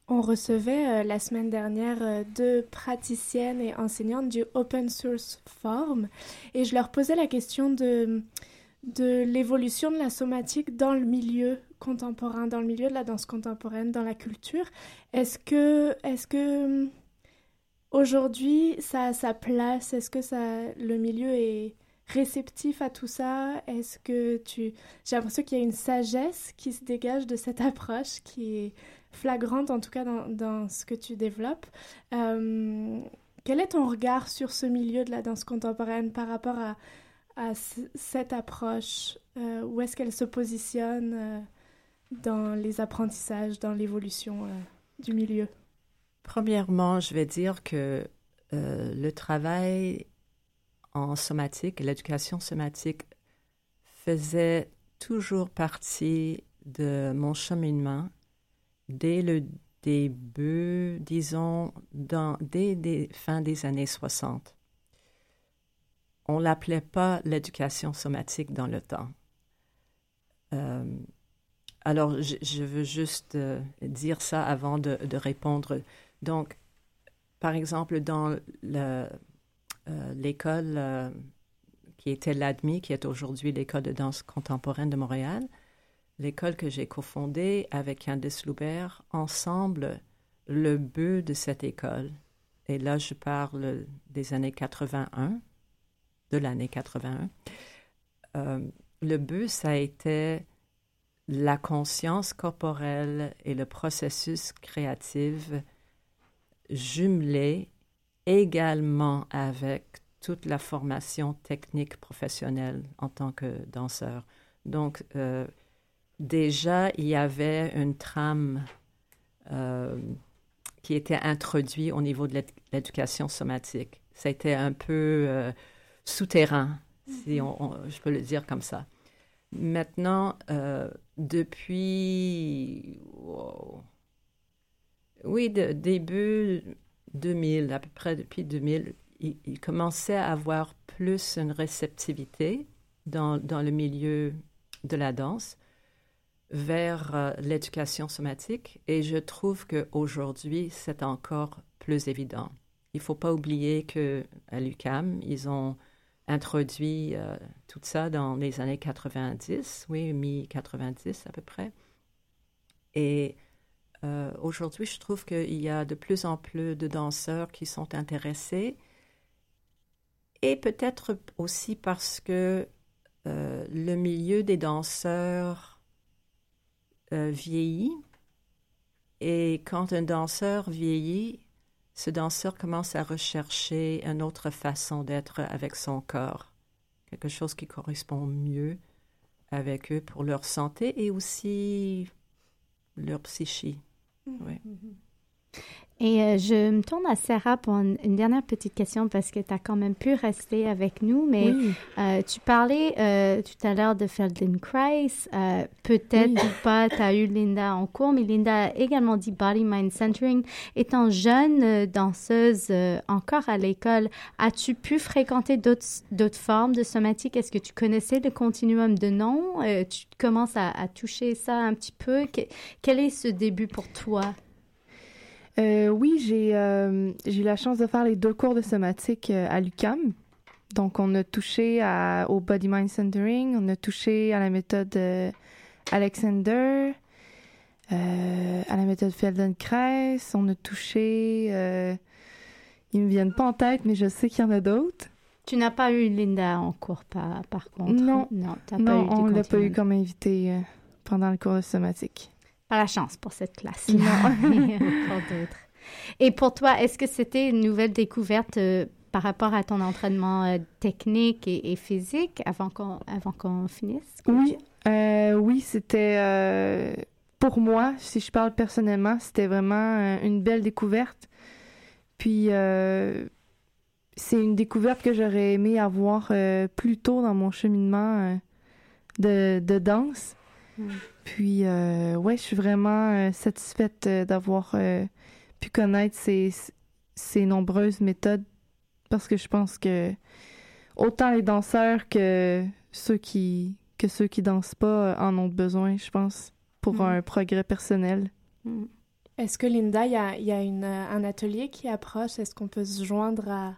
On recevait euh, la semaine dernière euh, deux praticiennes et enseignantes du Open Source Forum et je leur posais la question de, de l'évolution de la somatique dans le milieu contemporain, dans le milieu de la danse contemporaine, dans la culture. Est-ce que, est-ce que aujourd'hui ça a sa place? Est-ce que ça, le milieu est réceptif à tout ça? Est-ce que tu... J'ai l'impression qu'il y a une sagesse qui se dégage de cette approche qui est flagrante, en tout cas dans, ce que tu développes. Euh, quel est ton regard sur ce milieu de la danse contemporaine par rapport à, cette approche? Euh, Où est-ce qu'elle se positionne euh, dans les apprentissages, dans l'évolution du milieu? Premièrement, je vais dire que le travail en somatique, l'éducation somatique faisait toujours partie de mon cheminement dès le début, disons, dans, dès les fin des années 60. On l'appelait pas l'éducation somatique dans le temps. Euh, alors, je, veux juste euh, dire ça avant de, répondre. Donc, par exemple, dans euh, l'école qui était l'ADMI, qui est aujourd'hui l'école de danse contemporaine de Montréal, l'école que j'ai cofondée avec Candice Loubert, ensemble, le but de cette école, et là je parle des années 81, de l'année 81, euh, le but, ça été la conscience corporelle et le processus créatif jumelés également avec toute la formation technique professionnelle en tant que danseur. Donc, euh, déjà, il y avait une trame euh, qui était introduite au niveau de l'éducation somatique. C'était un peu euh, souterrain, si mm-hmm. je peux le dire comme ça. Maintenant, depuis... Oui, de, début 2000, à peu près depuis 2000, il, commençait à avoir plus une réceptivité dans, dans le milieu de la danse vers euh, l'éducation somatique et je trouve qu'aujourd'hui, c'est encore plus évident. Il ne faut pas oublier qu'à l'UCAM, ils ont introduit euh, tout ça dans les années 90, oui, mi-90 à peu près. Et euh, aujourd'hui, je trouve qu'il y a de plus en plus de danseurs qui sont intéressés. Et peut-être aussi parce que le milieu des danseurs euh, vieillit. Et quand un danseur vieillit, ce danseur commence à rechercher une autre façon d'être avec son corps, quelque chose qui correspond mieux avec eux pour leur santé et aussi leur psyché. Oui. Et euh, je me tourne à Sarah pour une, dernière petite question parce que tu as quand même pu rester avec nous, mais euh, tu parlais euh, tout à l'heure de Feldenkrais. Peut-être ou pas, tu as eu Linda en cours, mais Linda a également dit Body Mind Centering. Étant jeune danseuse encore à l'école, as-tu pu fréquenter d'autres formes de somatique? Est-ce que tu connaissais le continuum de noms? tu commences à, à, toucher ça un petit peu. quel est ce début pour toi? Euh, oui, j'ai euh, eu la chance de faire les deux cours de somatique euh, à l'UCAM. Donc, on a touché à, au Body Mind Centering, on a touché à la méthode Alexander, à la méthode Feldenkrais, on a touché. ils me viennent pas en tête, mais je sais qu'il y en a d'autres. Tu n'as pas eu Linda en cours, par, par contre? Non, non, pas non on l'a pas eu comme invité pendant le cours de somatique. Pas la chance pour cette classe-là. Et pour toi, est-ce que c'était une nouvelle découverte euh, par rapport à ton entraînement euh, technique et, physique avant qu'on avant qu'on finisse? Oui, euh, oui, c'était pour moi, si je parle personnellement, c'était vraiment une belle découverte. Puis c'est une découverte que j'aurais aimé avoir plus tôt dans mon cheminement de, de danse. Mm. Puis, euh, ouais, je suis vraiment euh, satisfaite euh, d'avoir pu connaître ces, ces nombreuses méthodes parce que je pense que autant les danseurs que ceux qui que ceux qui dansent pas en ont besoin, je pense, pour mm. un progrès personnel. Mm. Est-ce que Linda, il y a, y a une, un atelier qui approche? Est-ce qu'on peut se joindre à,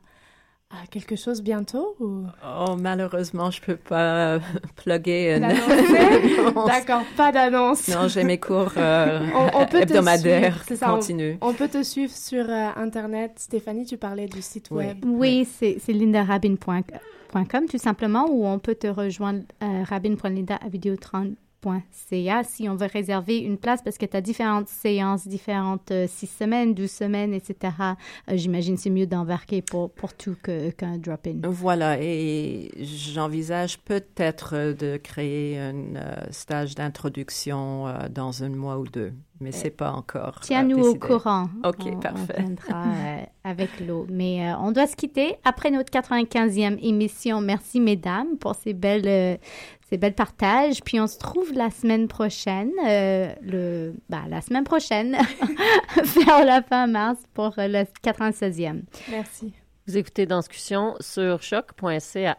à quelque chose bientôt ou... Oh, malheureusement, je peux pas plugger D'accord, pas d'annonce. Non, j'ai mes cours euh, on, peut hebdomadaires continus. On, peut te suivre sur euh, Internet. Stéphanie, tu parlais du site web. Oui, c'est lindarabin.com tout simplement, ou on peut te rejoindre euh, rabin.linda à vidéo 30 si on veut réserver une place parce que tu as différentes séances, différentes euh, six semaines, 12 semaines, etc. Euh, j'imagine c'est mieux d'embarquer pour, pour tout qu'un drop-in. Voilà, et j'envisage peut-être de créer un euh, stage d'introduction dans un mois ou deux, mais c'est pas encore. Tiens-nous au courant. OK, parfait. On viendra avec l'eau. Mais on doit se quitter après notre 95e émission. Merci, mesdames, pour ces belles c'est bel partage. Puis on se trouve la semaine prochaine, euh, le, bah, la semaine prochaine, vers la fin mars pour le 96e. Merci. Vous écoutez Discussion sur choc.ca.